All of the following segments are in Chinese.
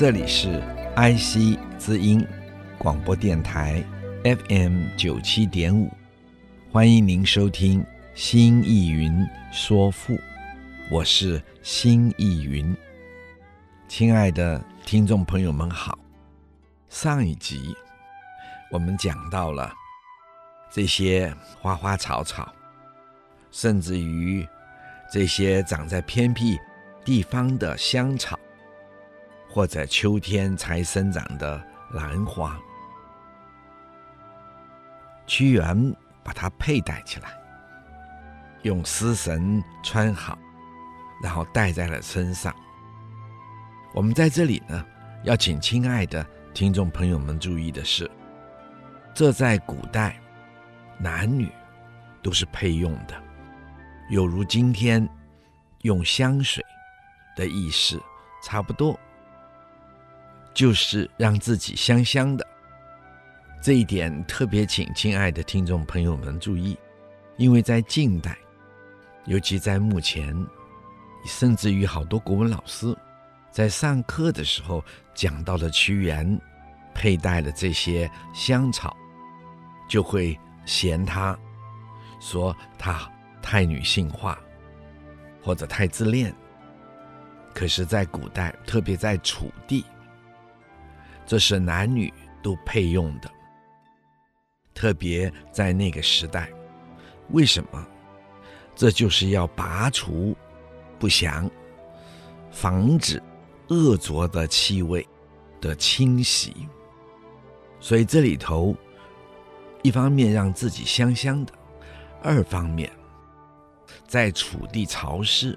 这里是 IC 之音广播电台 FM 九七点五，欢迎您收听《新艺云说赋》，我是新艺云。亲爱的听众朋友们好，上一集我们讲到了这些花花草草，甚至于这些长在偏僻地方的香草。或者秋天才生长的兰花，屈原把它佩戴起来，用丝绳穿好，然后戴在了身上。我们在这里呢，要请亲爱的听众朋友们注意的是，这在古代男女都是配用的，有如今天用香水的意思差不多。就是让自己香香的，这一点特别请亲爱的听众朋友们注意，因为在近代，尤其在目前，甚至于好多国文老师在上课的时候讲到了屈原佩戴了这些香草，就会嫌他说他太女性化或者太自恋。可是，在古代，特别在楚地。这是男女都配用的，特别在那个时代，为什么？这就是要拔除不祥，防止恶浊的气味的侵袭。所以这里头，一方面让自己香香的，二方面在楚地潮湿，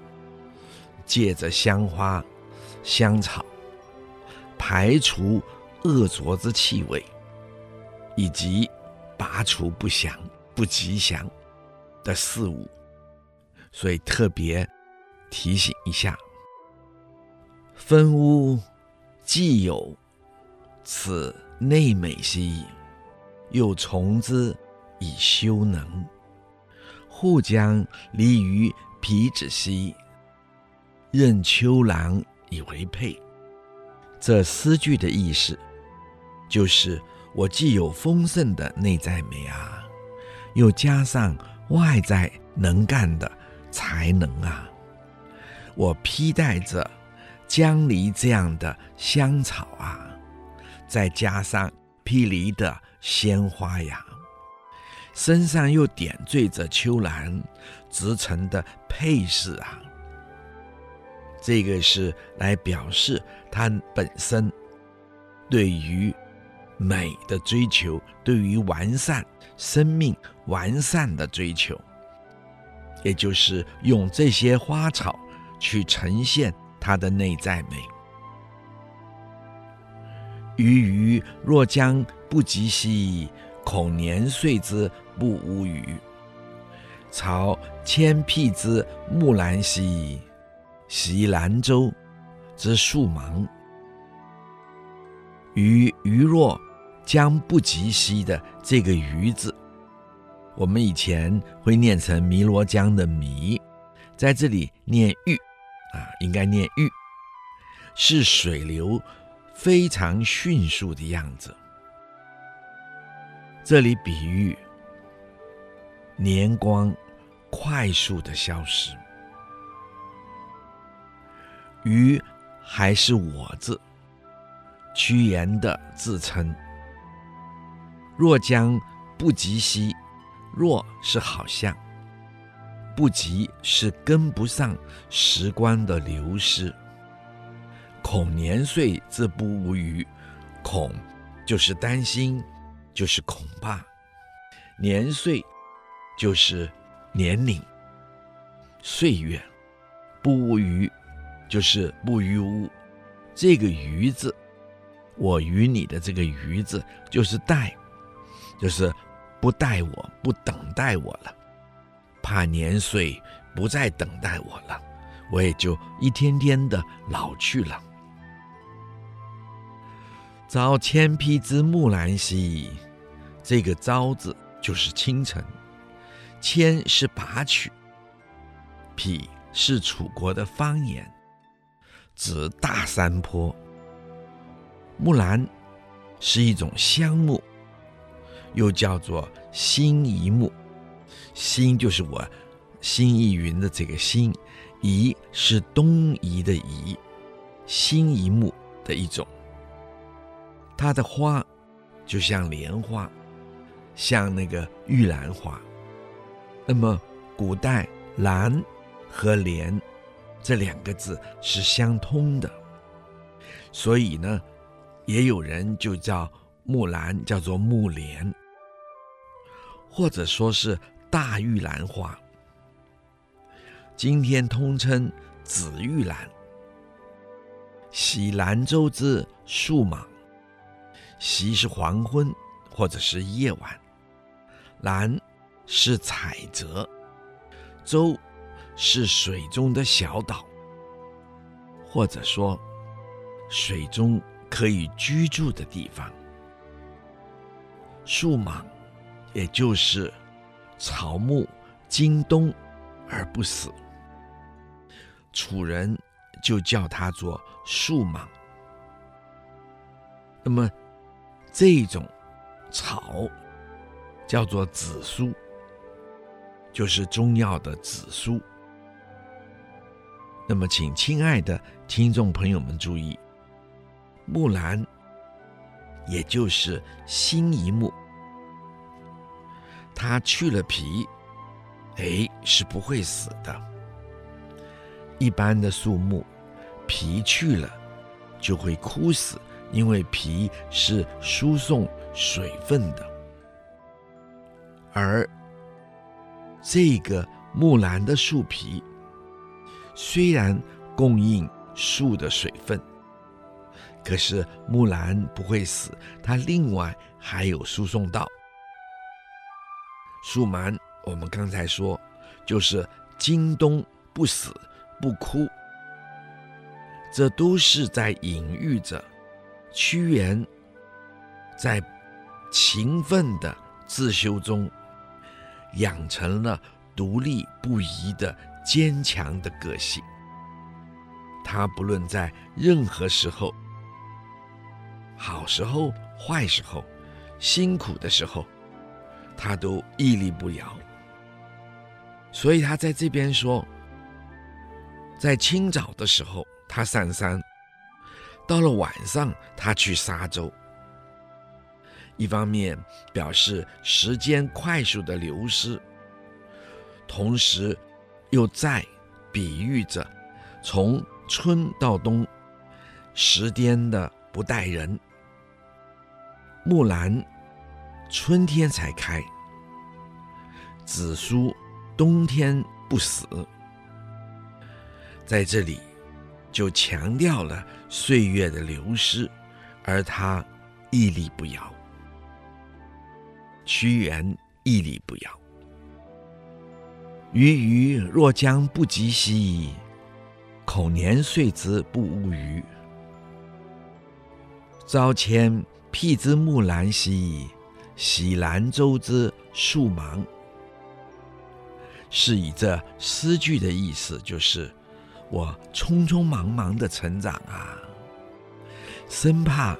借着香花、香草排除。恶浊之气味，以及拔除不祥、不吉祥的事物，所以特别提醒一下：分屋既有此内美兮，又从之以修能；互将离于皮子兮，任秋郎以为佩。这诗句的意思。就是我既有丰盛的内在美啊，又加上外在能干的才能啊，我披戴着江离这样的香草啊，再加上霹雳的鲜花呀，身上又点缀着秋兰织成的配饰啊，这个是来表示它本身对于。美的追求，对于完善生命、完善的追求，也就是用这些花草去呈现它的内在美。余鱼若将不及兮，恐年岁之不吾与。朝千辟之木兰兮，袭兰舟之数芒。鱼鱼若将不及兮的这个“鱼”字，我们以前会念成汨罗江的“汨”，在这里念“玉”，啊，应该念“玉”，是水流非常迅速的样子。这里比喻年光快速的消失。鱼还是我字。屈原的自称：“若将不及兮，若是好像，不及是跟不上时光的流失。恐年岁之不吾与，恐就是担心，就是恐怕。年岁就是年龄，岁月，不污余，就是不余污。这个余字，我与你的这个余字，就是待，就是不待我，不等待我了，怕年岁不再等待我了，我也就一天天的老去了。朝千匹之木兰兮，这个朝字就是清晨，千是拔取，匹是楚国的方言，指大山坡。木兰是一种香木，又叫做辛夷木，辛就是我心意云的这个辛，夷是东夷的夷，辛夷木的一种。它的花就像莲花，像那个玉兰花。那么古代“兰”和“莲”这两个字是相通的，所以呢，也有人就叫木兰叫做木莲，或者说是大玉兰花。今天通称紫玉兰。喜兰州之树莽。徙是黄昏，或者是夜晚；兰是采泽；州是水中的小岛，或者说水中可以居住的地方。树莽，也就是草木经冬而不死，楚人就叫它做树莽。那么。这种草叫做紫苏，就是中药的紫苏。那么，请亲爱的听众朋友们注意，木兰也就是辛夷木，它去了皮，哎，是不会死的。一般的树木皮去了就会枯死。因为皮是输送水分的，而这个木兰的树皮虽然供应树的水分，可是木兰不会死，他另外还有输送道。树蛮，我们刚才说就是经冬不死不枯，这都是在隐喻着。屈原在勤奋的自修中，养成了独立不移的坚强的个性。他不论在任何时候，好时候、坏时候、辛苦的时候，他都屹立不摇。所以他在这边说，在清早的时候，他上山。到了晚上，他去沙洲。一方面表示时间快速的流失，同时又在比喻着从春到冬，时间的不待人。木兰春天才开，紫苏冬天不死，在这里。就强调了岁月的流失，而他屹立不摇。屈原屹立不摇。余余若将不及兮，恐年岁之不吾与。朝千辟之木兰兮，徙兰州之树莽。是以这诗句的意思就是。我匆匆忙忙的成长啊，生怕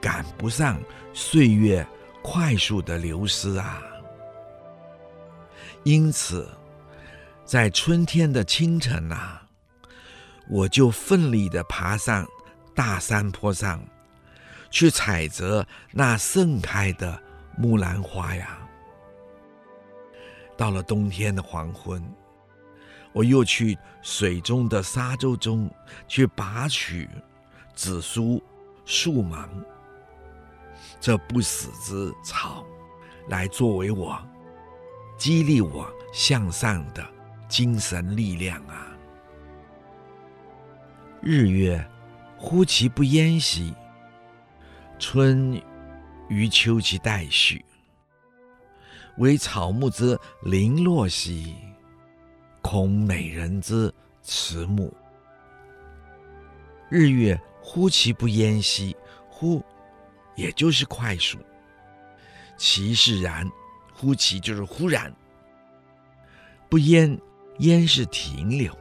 赶不上岁月快速的流失啊。因此，在春天的清晨啊，我就奋力的爬上大山坡上，去采摘那盛开的木兰花呀。到了冬天的黄昏。我又去水中的沙洲中去拔取紫苏、树芒这不死之草，来作为我激励我向上的精神力量啊！日月忽其不淹兮，春与秋其代序，惟草木之零落兮，恐美人之迟暮。日月忽其不淹兮，忽也就是快速，其是然，忽其就是忽然，不淹，淹是停留，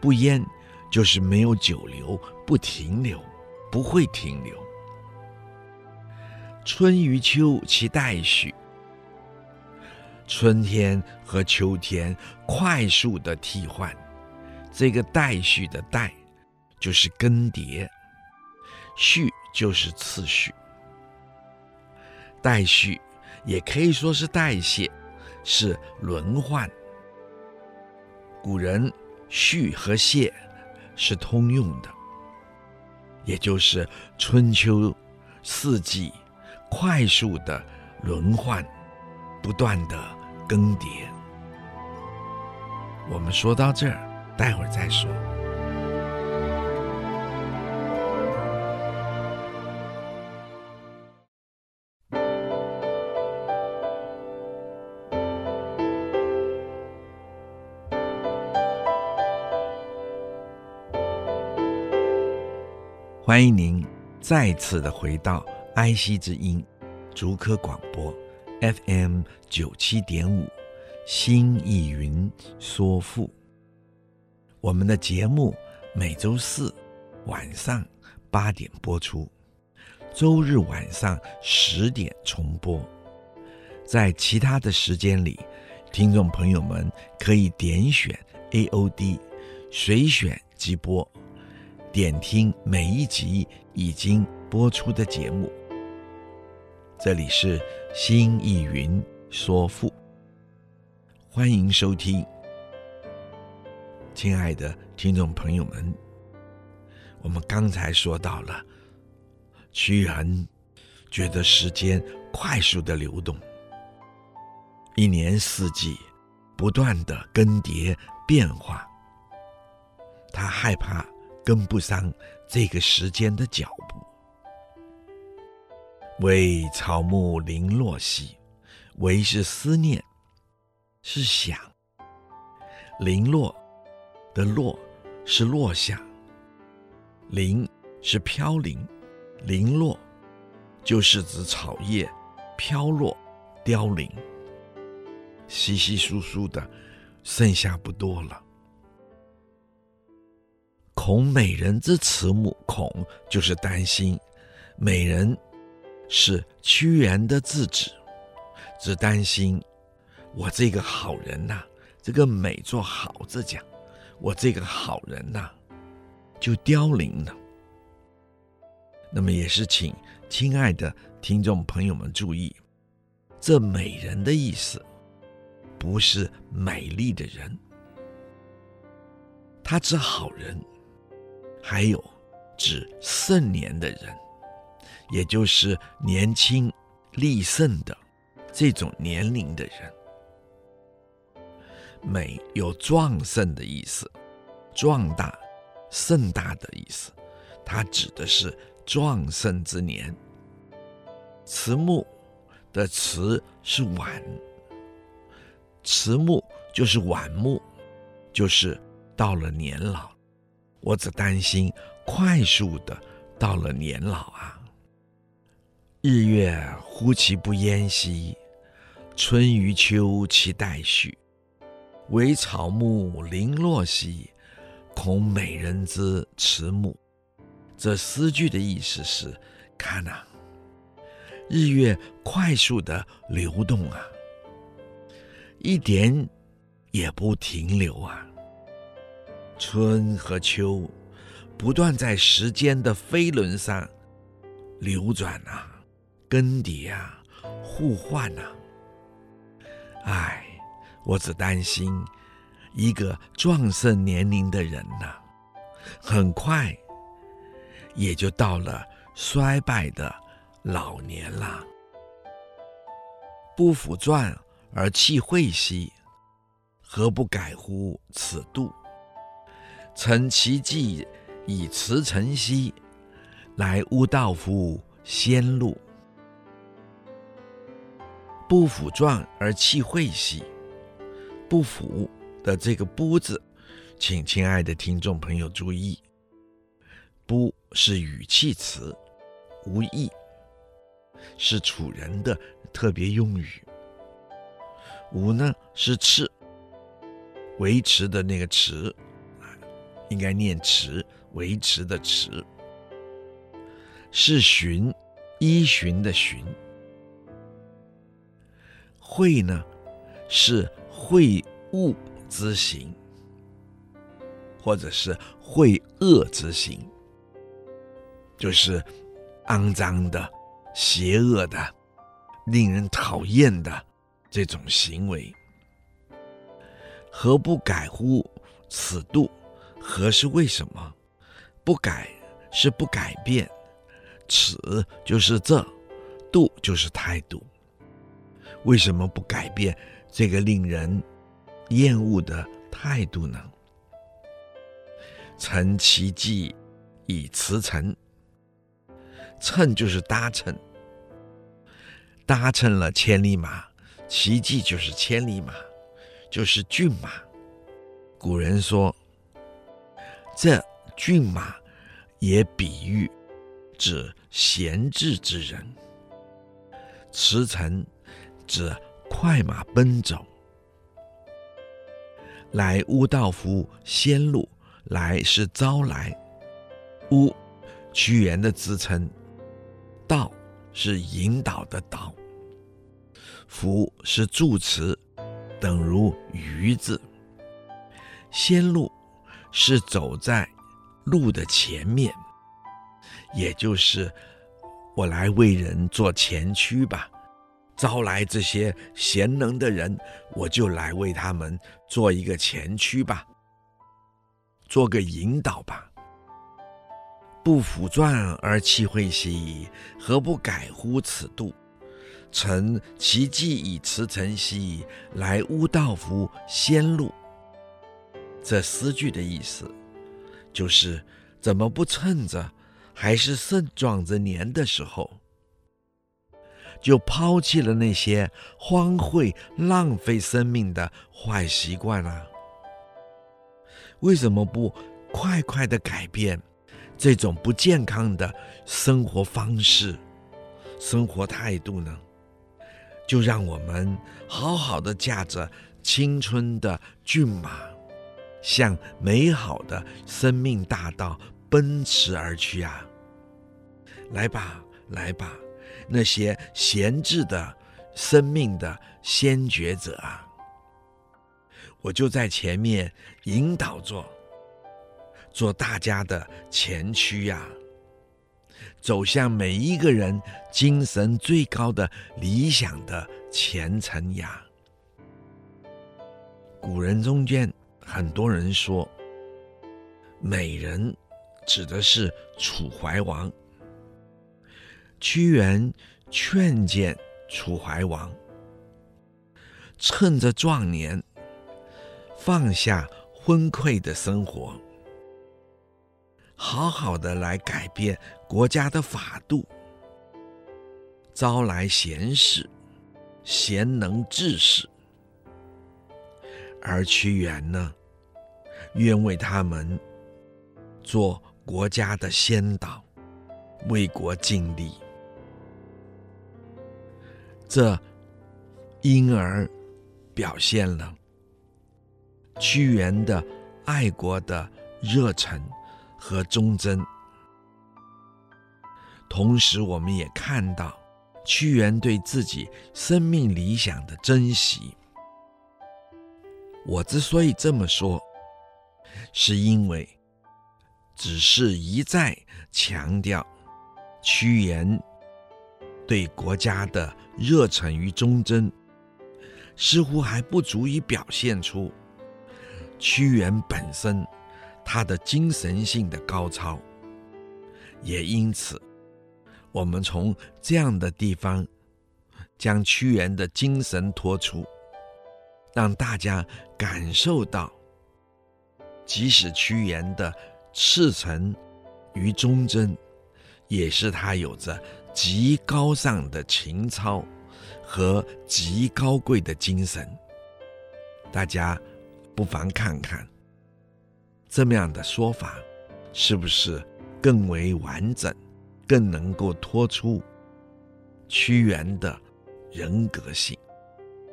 不淹就是没有久留，不停留，不会停留。春与秋其代序，春天和秋天快速的替换，这个代序的代。就是更迭，序就是次序，代序也可以说是代谢，是轮换。古人序和谢是通用的，也就是春秋四季快速的轮换，不断的更迭。我们说到这儿，待会儿再说。欢迎您再次的回到爱惜之音竹科广播 FM 九七点五，心艺云说赋。我们的节目每周四晚上八点播出，周日晚上十点重播。在其他的时间里，听众朋友们可以点选 AOD 随选即播。点听每一集已经播出的节目。这里是心艺云说赋，欢迎收听。亲爱的听众朋友们，我们刚才说到了，屈原觉得时间快速的流动，一年四季不断的更迭变化，他害怕。跟不上这个时间的脚步，惟草木零落兮，惟是思念，是想。零落的落是落下，零是飘零，零落就是指草叶飘落凋零，稀稀疏疏的，剩下不多了。恐美人之迟暮，恐就是担心，美人是屈原的自指，只担心我这个好人呐、这个美做好字讲，我这个好人呐、就凋零了。那么也是请亲爱的听众朋友们注意，这美人的意思不是美丽的人，他指好人。还有指盛年的人，也就是年轻力盛的这种年龄的人。美有壮盛的意思，壮大、盛大的意思，它指的是壮盛之年。迟暮的迟是晚，迟暮就是晚暮，就是到了年老。我只担心快速的到了年老啊！日月忽其不淹兮，春与秋其代序，惟草木零落兮，恐美人之迟暮。这诗句的意思是：看呐、日月快速的流动啊，一点也不停留啊。春和秋，不断在时间的飞轮上流转啊，更迭啊，互换啊。唉，我只担心一个壮盛年龄的人呐、很快也就到了衰败的老年了。不抚传而弃惠兮，何不改乎此度？乘其计以驰骋兮，来吾道夫先路。不腐壮而弃惠兮，不腐的这个不字，请亲爱的听众朋友注意，不是语气词，无义，是楚人的特别用语。吾呢是持，维持的那个持，应该念持，维持的持。是循，依循的循。会呢，是会恶之行，或者是会恶之行，就是肮脏的、邪恶的、令人讨厌的。这种行为，何不改乎此度？何是为什么？不改是不改变，此就是这，度就是态度。为什么不改变这个令人厌恶的态度呢？乘其计以驰骋，乘就是搭乘，搭乘了千里马。其计就是千里马，就是骏马。古人说，这骏马也比喻指闲置之人。驰骋指快马奔走。来吾道夫先路，来是招来，吾屈原的自称，道是引导的导。夫是助词，等如鱼字。先路是走在路的前面，也就是我来为人做前驱吧。招来这些贤能的人，我就来为他们做一个前驱吧，做个引导吧。不辅壮而弃惠兮，何不改乎此度？乘其计以驰骋兮，来吾道夫先路。这诗句的意思，就是怎么不趁着还是盛壮之年的时候，就抛弃了那些荒废浪费生命的坏习惯啊？为什么不快快的改变这种不健康的生活方式、生活态度呢？就让我们好好的驾着青春的骏马，向美好的生命大道奔驰而去啊！来吧，来吧，那些闲置的生命的先觉者啊，我就在前面引导着，做大家的前驱呀。走向每一个人精神最高的理想的前程呀！古人中间很多人说，美人指的是楚怀王。屈原劝谏楚怀王，趁着壮年，放下昏聩的生活。好好的来改变国家的法度，招来贤士、贤能志士，而屈原呢，愿为他们做国家的先导，为国尽力。这因而表现了屈原的爱国的热忱。和忠贞，同时我们也看到屈原对自己生命理想的珍惜。我之所以这么说，是因为只是一再强调屈原对国家的热忱与忠贞，似乎还不足以表现出屈原本身。他的精神性的高超，也因此，我们从这样的地方将屈原的精神托出，让大家感受到，即使屈原的赤诚与忠贞，也是他有着极高尚的情操和极高贵的精神。大家不妨看看，这么样的说法是不是更为完整，更能够托出屈原的人格性、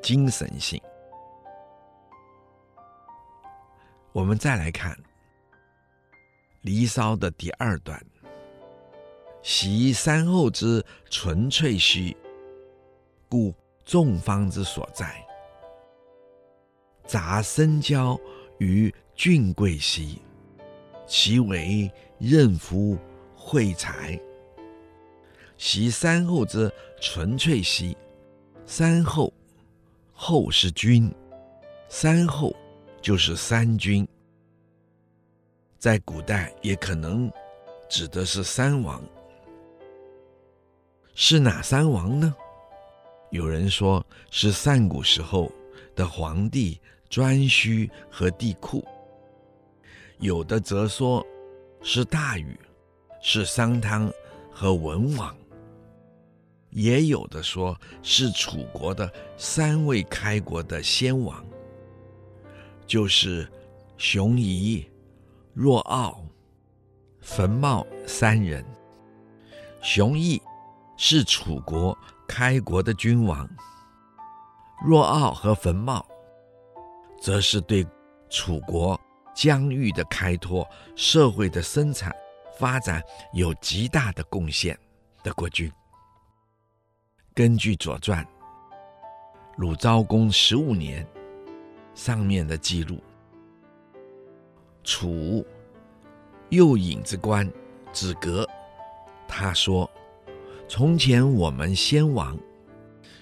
精神性？我们再来看《离骚》的第二段：“习三后之纯粹兮，故众方之所在。杂僧交于俊贵兮，其为任夫惠才。习三后之纯粹兮，三后，后是君，三后。”就是三君，在古代也可能指的是三王，是哪三王呢？有人说是上古时候的皇帝颛顼和帝喾，有的则说是大禹，是商汤和文王，也有的说是楚国的三位开国的先王。就是熊仪、若敖、坟茂三人。熊仪是楚国开国的君王，若敖和坟茂则是对楚国疆域的开拓、社会的生产发展有极大的贡献的国君。根据《左传》，鲁昭公十五年。上面的记录，楚右尹之官子革，他说：“从前我们先王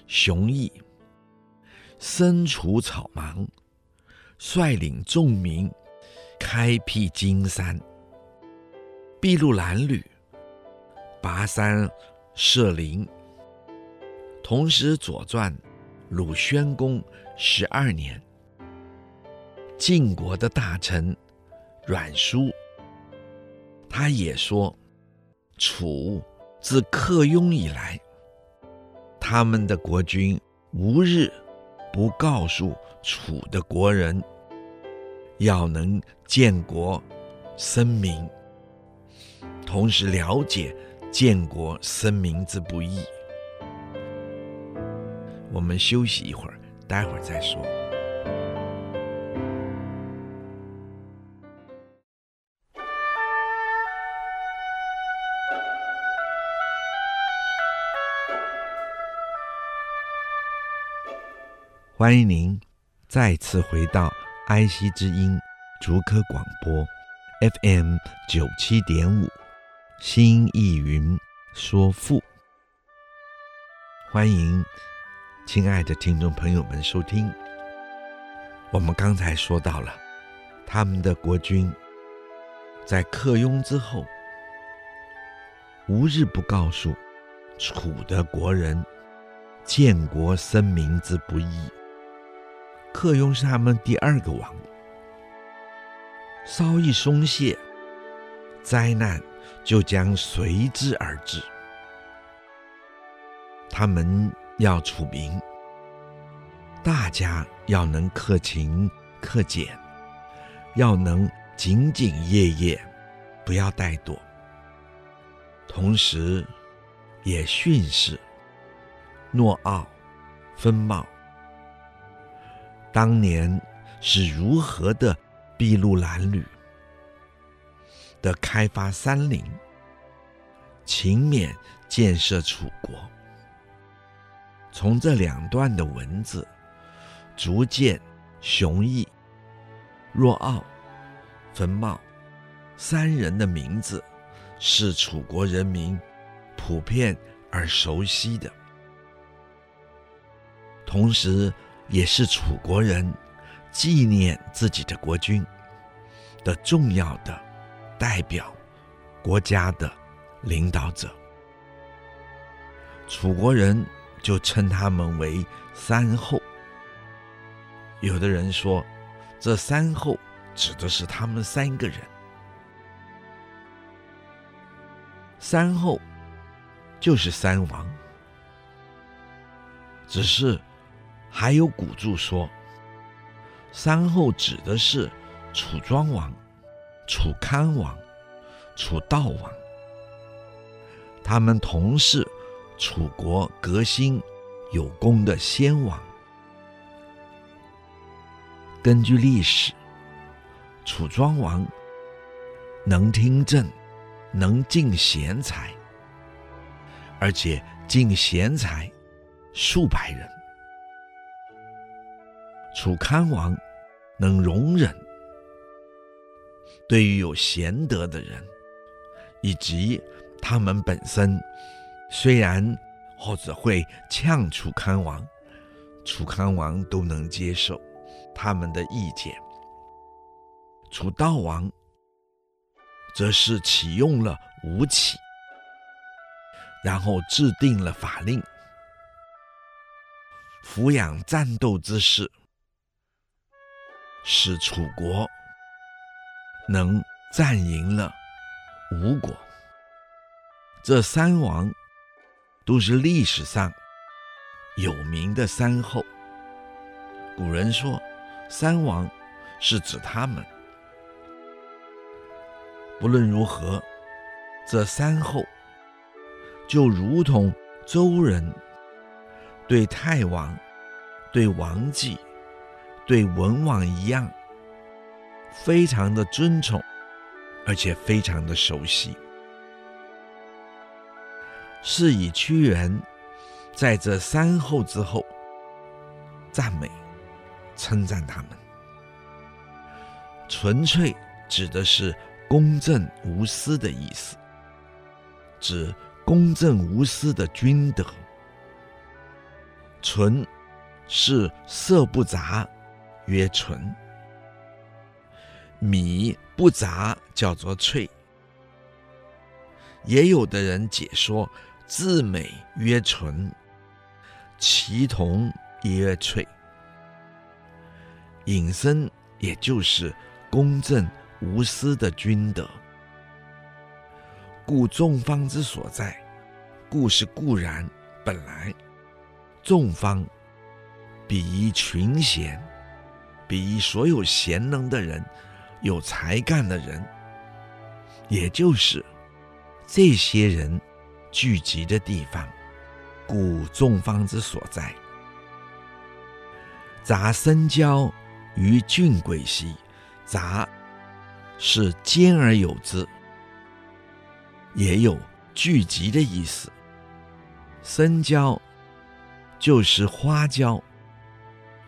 熊仪身处草莽，率领众民开辟荆山，筚路蓝缕，跋山涉林。同时，《左传》鲁宣公十二年。”晋国的大臣阮叔，他也说，楚自克雍以来，他们的国君无日不告诉楚的国人，要能建国生民，同时了解建国生民之不易。我们休息一会儿，待会儿再说。欢迎您再次回到爱惜之音竹科广播 FM 九七点五，新艺云说赋。欢迎亲爱的听众朋友们收听。我们刚才说到了，他们的国君在克雍之后，无日不告诉楚的国人建国生民之不易。克雍是他们第二个王，稍一松懈，灾难就将随之而至。他们要楚民，大家要能克勤克俭，要能兢兢业业，不要怠惰。同时，也训示诺奥、分茂。当年是如何的筚路蓝缕的开发山林，勤勉建设楚国。从这两段的文字，逐渐熊仪、若敖、坟茂三人的名字是楚国人民普遍而熟悉的，同时。也是楚国人纪念自己的国君的重要的代表，国家的领导者。楚国人就称他们为三后，有的人说，这三后指的是他们三个人。三后就是三王，只是还有古注说，三后指的是楚庄王、楚康王、楚悼王，他们同是楚国革新有功的先王。根据历史，楚庄王能听政，能进贤才，而且进贤才数百人。楚康王能容忍，对于有贤德的人，以及他们本身，虽然或者会呛楚康王，楚康王都能接受。他们的意见，楚悼王则是启用了吴起，然后制定了法令，抚养战斗之士，使楚国能战赢了吴国。这三王都是历史上有名的三后。古人说。三王是指他们。不论如何，这三后就如同周人对太王、对王继、对文王一样，非常的尊崇，而且非常的熟悉。是以屈原在这三后之后赞美。称赞他们，纯粹指的是公正无私的意思，指公正无私的君德。纯是色不杂，曰纯；米不杂，叫做粹。也有的人解说至美曰纯，其同曰粹。引申，也就是公正无私的君德。故众方之所在，故是固然本来，众方比群贤，比所有贤能的人，有才干的人，也就是这些人聚集的地方，故众方之所在。杂生交。于郡贵兮，杂是兼而有之，也有聚集的意思。生交就是花椒，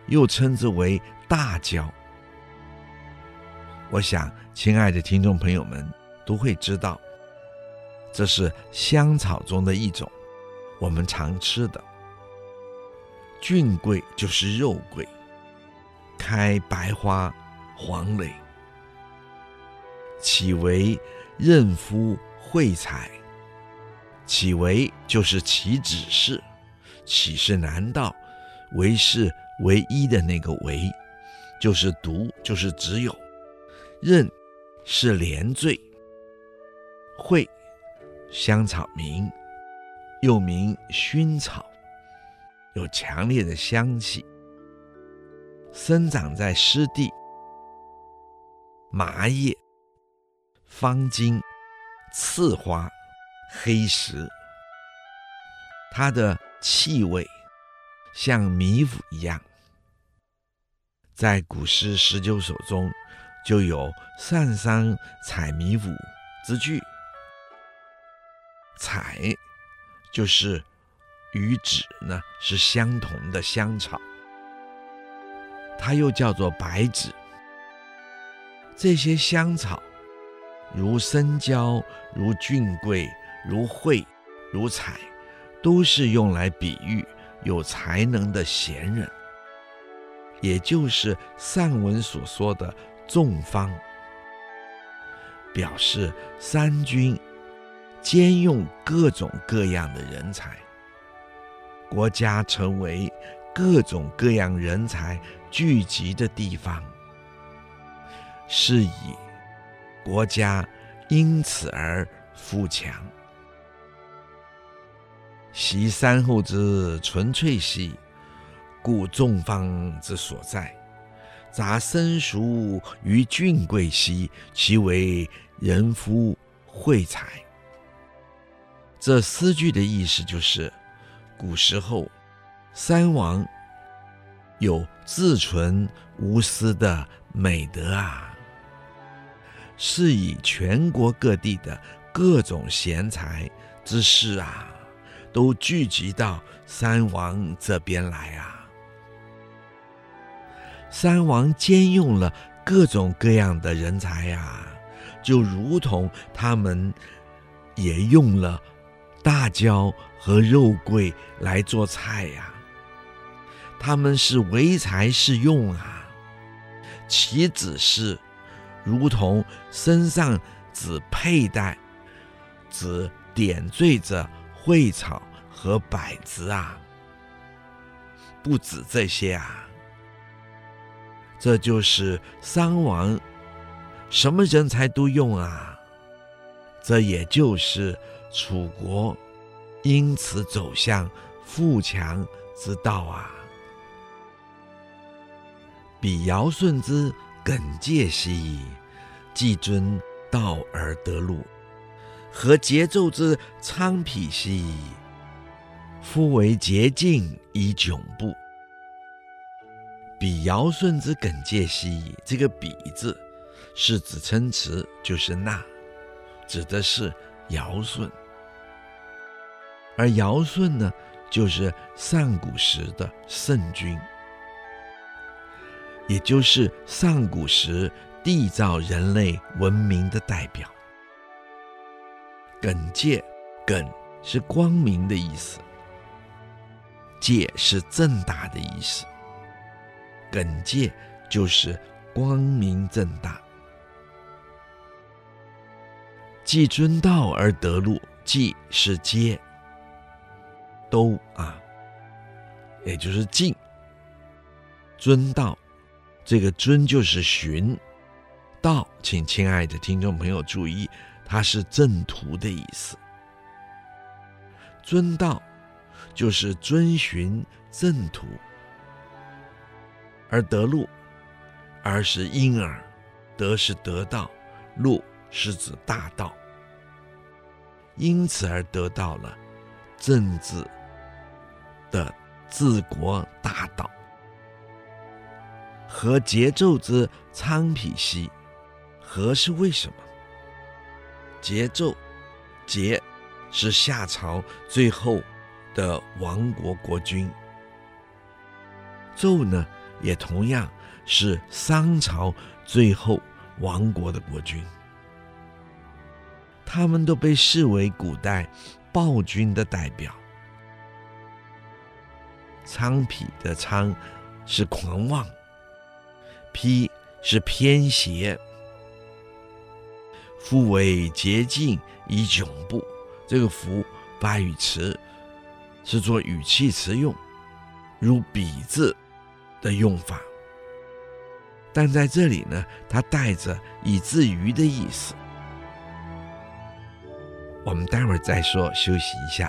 又称之为大交。我想，亲爱的听众朋友们都会知道，这是香草中的一种，我们常吃的。菌贵就是肉桂。开白花，黄蕾，岂为任夫会采？岂为就是岂止是？岂是难道为是唯一的那个唯？就是独，就是只有。任是连缀。会，香草名，又名薰草，有强烈的香气。生长在湿地，麻叶、方茎、刺花、黑石，它的气味像米腐一样。在古诗十九首中，就有“上桑采米腐”之句。采就是与止呢是相同的香草。它又叫做白芷。这些香草，如僧交、如郡贵、如蕙、如采，都是用来比喻有才能的贤人，也就是上文所说的众方，表示三军兼用各种各样的人才，国家成为各种各样人才聚集的地方，是以国家因此而富强。习三后之纯粹兮，故众方之所在；杂生熟于俊贵兮，其为人夫惠财。这诗句的意思就是，古时候三王有自纯无私的美德啊，是以全国各地的各种贤才之士啊。都聚集到三王这边来啊！三王兼用了各种各样的人才呀、就如同他们也用了大椒和肉桂来做菜呀、他们是唯才是用啊，岂止是如同身上只佩戴，只点缀着。蕙草和柏子啊，不止这些啊，这就是山王，什么人才都用啊。这也就是楚国因此走向富强之道啊。彼尧舜之耿介兮，既遵道而得禄。和桀纣之昌匹兮，夫为洁净以窘步。彼尧舜之耿介兮，这个“彼”字是指称词，就是那，指的是尧舜。而尧舜呢，就是上古时的圣君，也就是上古时缔造人类文明的代表。耿介，耿是光明的意思，介是正大的意思。耿介就是光明正大。既遵道而得路，既是皆，都啊，也就是尽。遵道，这个遵就是循道，请亲爱的听众朋友注意。它是正途的意思，遵道就是遵循正途，而得路，而是因而，得是得到，路是指大道，因此而得到了政治的治国大道。和桀纣之昌匹兮，和是为什么？桀纣，桀是夏朝最后的亡国国君，纣呢也同样是商朝最后亡国的国君，他们都被视为古代暴君的代表。昌匹的昌是狂妄，匹是偏斜。夫为洁净以窘步，这个“夫”发语词是做语气词用，如“比”字的用法，但在这里呢，它带着以至于的意思。我们待会儿再说，休息一下。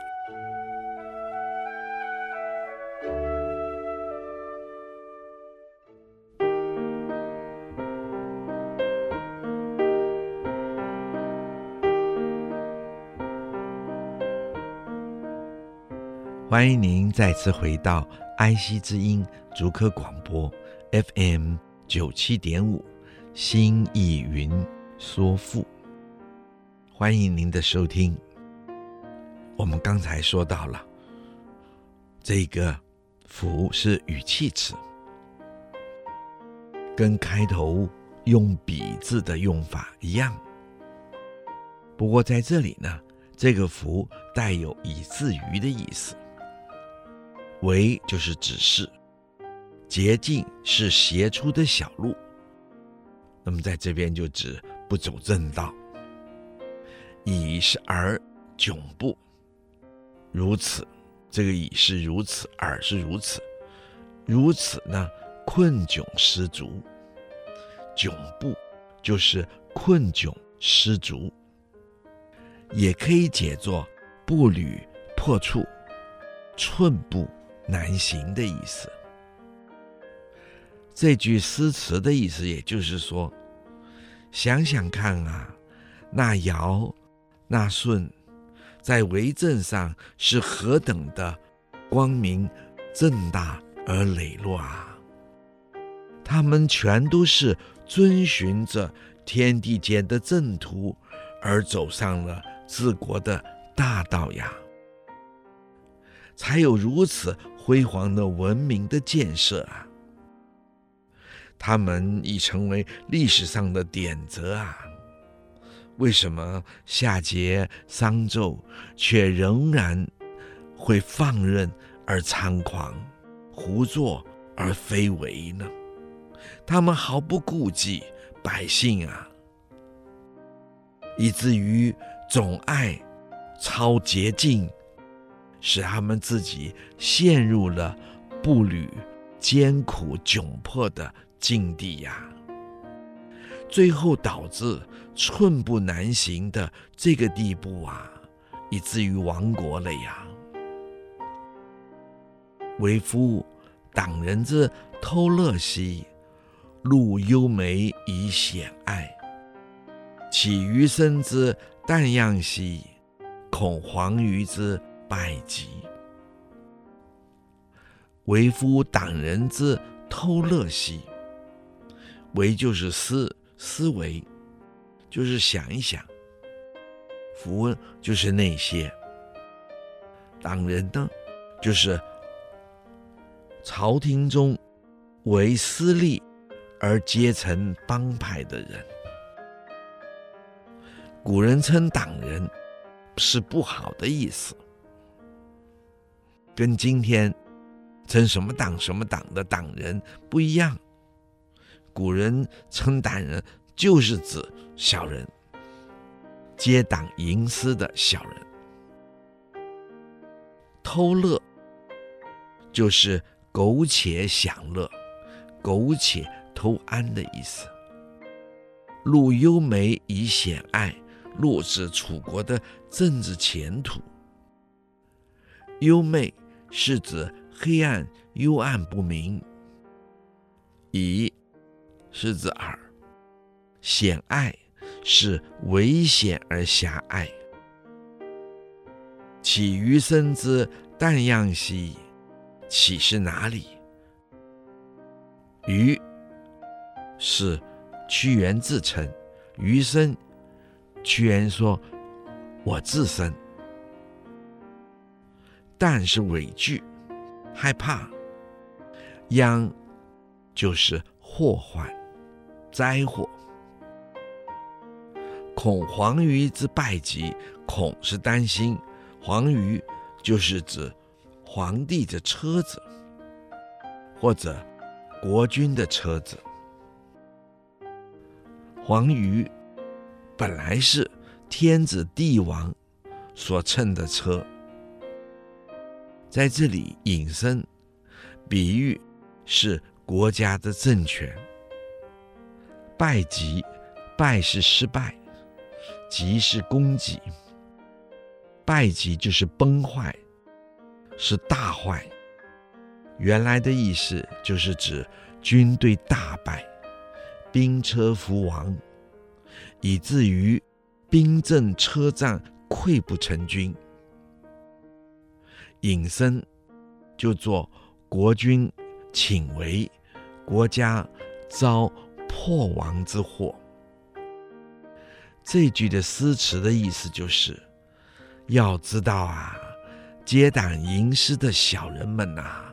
欢迎您再次回到爱惜之音竹科广播 FM 九七点五，新意云说赋。欢迎您的收听。我们刚才说到了，这个“夫”是语气词，跟开头用“比”字的用法一样。不过在这里呢，这个“夫”带有以至于的意思。为就是指示，捷径是斜出的小路，那么在这边就指不走正道。以是而窘步，如此，这个以是如此，而是如此，如此呢，困窘失足。窘步就是困窘失足，也可以解作步履破处、寸步难行的意思。这句诗词的意思，也就是说，想想看啊，那尧、那舜，在为政上是何等的光明正大而磊落啊！他们全都是遵循着天地间的正途，而走上了治国的大道呀，才有如此辉煌的文明的建设啊！他们已成为历史上的典则啊！为什么夏桀、商纣却仍然会放任而猖狂，胡作而非为呢？他们毫不顾忌百姓啊，以至于总爱抄捷径，使他们自己陷入了步履艰苦窘迫的。境地呀，最后导致寸步难行的这个地步啊，以至于亡国了呀。为夫党人之偷乐兮，路幽梅以险隘；岂余生之淡漾兮，恐黄鱼之败疾。为夫党人之偷乐兮。为就是思思维，就是想一想；夫就是那些党人呢，就是朝廷中为私利而结成帮派的人。古人称党人是不好的意思，跟今天称什么党什么党的党人不一样。古人称党人，就是指小人，结党营私的小人。偷乐就是苟且享乐、苟且偷安的意思。陆幽梅以险隘，路是楚国的政治前途。幽昧是指黑暗、幽暗不明。以是指耳，险隘是危险而狭隘。岂余生之诞样兮？岂是哪里？余是屈原自称，余生，屈原说：“我自身。”但是畏惧、害怕，殃就是祸患。灾祸，恐黄鱼之败疾，恐是担心，黄鱼就是指皇帝的车子，或者国君的车子。黄鱼本来是天子帝王所乘的车，在这里引申比喻是国家的政权。败疾，败是失败，疾是功绩。败疾就是崩坏，是大坏。原来的意思就是指军队大败，兵车覆亡，以至于兵阵车战溃不成军。隐身就做国君请为，国家遭。破亡之祸。这句的诗词的意思就是，要知道啊，结党营私的小人们呐、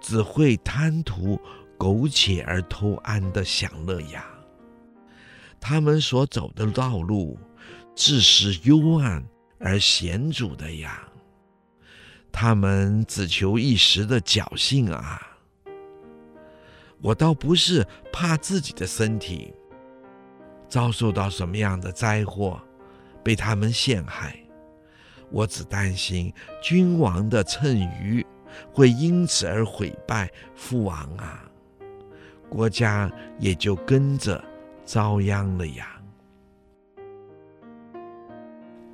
只会贪图苟且而偷安的享乐呀。他们所走的道路，自是幽暗而险阻的呀。他们只求一时的侥幸啊。我倒不是怕自己的身体遭受到什么样的灾祸，被他们陷害，我只担心君王的乘舆会因此而毁败父王啊，国家也就跟着遭殃了呀。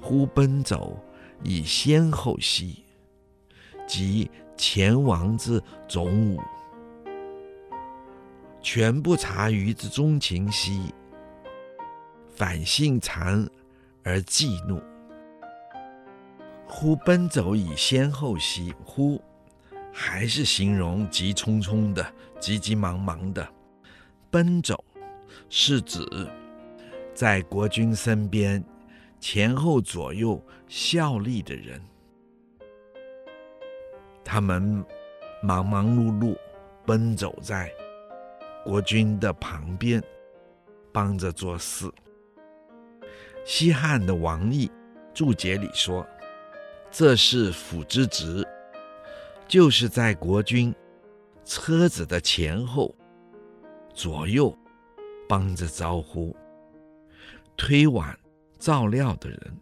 忽奔走以先后兮，即前王之总武，全不察于之中情兮，反性谗而忌怒。忽奔走以先后兮，忽还是形容急匆匆的、急急忙忙的奔走，是指在国君身边。前后左右效力的人，他们忙忙碌碌奔走在国君的旁边，帮着做事。西汉的王毅注解里说：“这是辅之职，就是在国君车子的前后左右帮着招呼、推挽。”照料的人，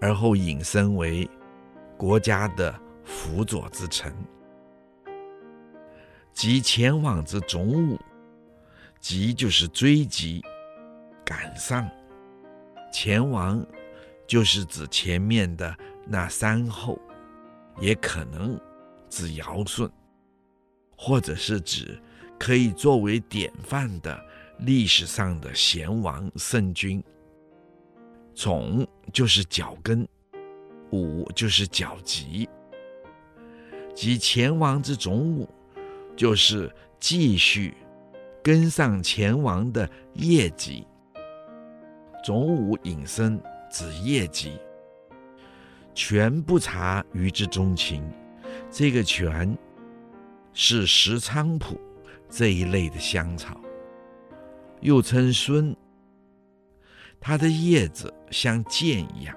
而后引申为国家的辅佐之臣，即前往之总武，即就是追击、赶上。前王就是指前面的那三后，也可能指尧舜，或者是指可以作为典范的历史上的贤王圣君。总就是脚跟，武就是脚疾，即前王之总武，就是继续跟上前王的业绩。总武引申指业绩，权不察于之中情，这个权是石菖蒲这一类的香草，又称孙。它的叶子像剑一样，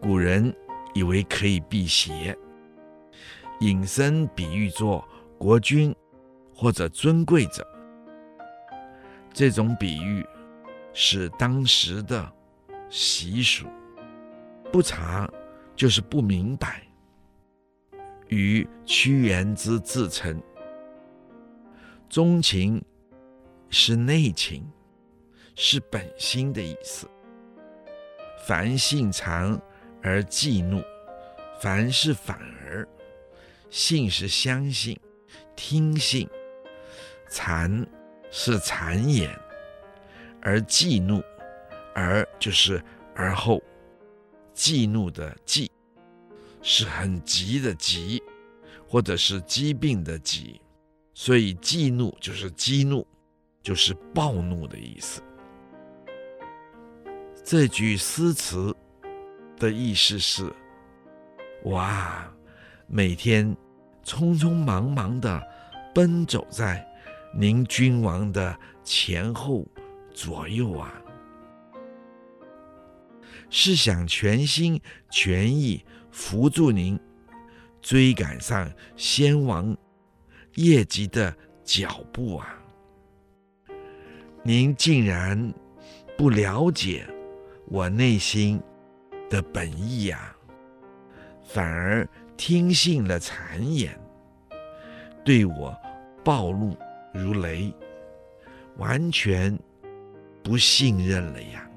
古人以为可以辟邪，引申比喻作国君或者尊贵者。这种比喻是当时的习俗，不察就是不明白。与屈原之自称，钟情是内情。是本心的意思。凡性谗而忌怒，凡事反而，信是相信、听信，谗是谗言，而忌怒，而就是而后，忌怒的忌，是很急的急，或者是疾病的疾，所以忌怒就是激怒，就是暴怒的意思。这句诗词的意思是：哇，每天匆匆忙忙的奔走在您君王的前后左右啊，是想全心全意扶助您追赶上先王业绩的脚步啊！您竟然不了解。我内心的本意呀，反而听信了谗言，对我暴怒如雷，完全不信任了呀。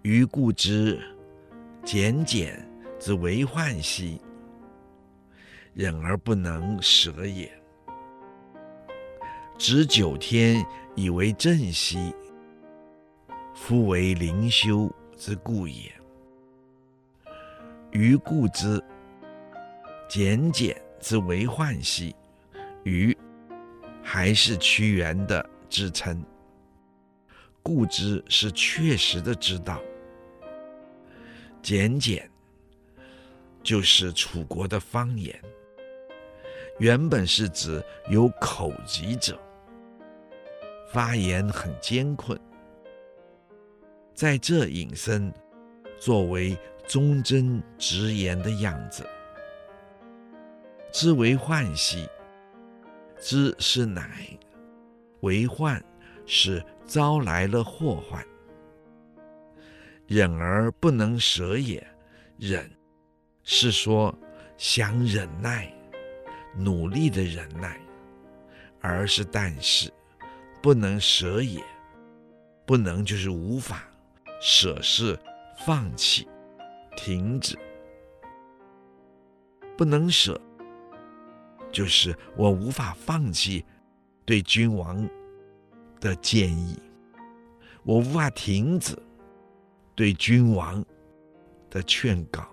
余故之，简简之为患兮，忍而不能舍也。执九天以为正兮。夫为灵修之故也。余顾之，简简之为患兮。余还是屈原的自称。故之是确实的知道。简简就是楚国的方言，原本是指有口疾者，发言很艰困。在这引申，作为忠贞直言的样子。之为患兮，之是乃，为患是招来了祸患。忍而不能舍也，忍是说想忍耐，努力的忍耐，而是但是不能舍也，不能就是无法舍是放弃、停止，不能舍，就是我无法放弃对君王的建议，我无法停止对君王的劝告。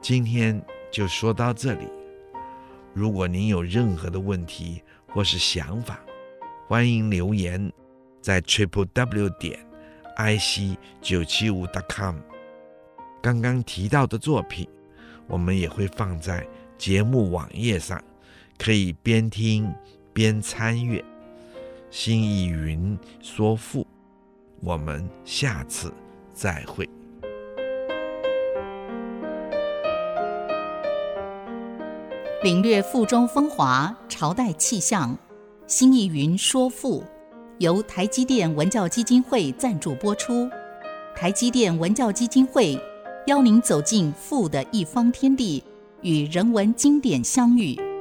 今天就说到这里。如果您有任何的问题或是想法，欢迎留言在 triple w 点 i c 九七五 dot com。刚刚提到的作品，我们也会放在节目网页上，可以边听边参阅。新意云说赋，我们下次再会。领略赋中风华，朝代气象。新意云说赋，由台积电文教基金会赞助播出。台积电文教基金会邀您走进富的一方天地，与人文经典相遇。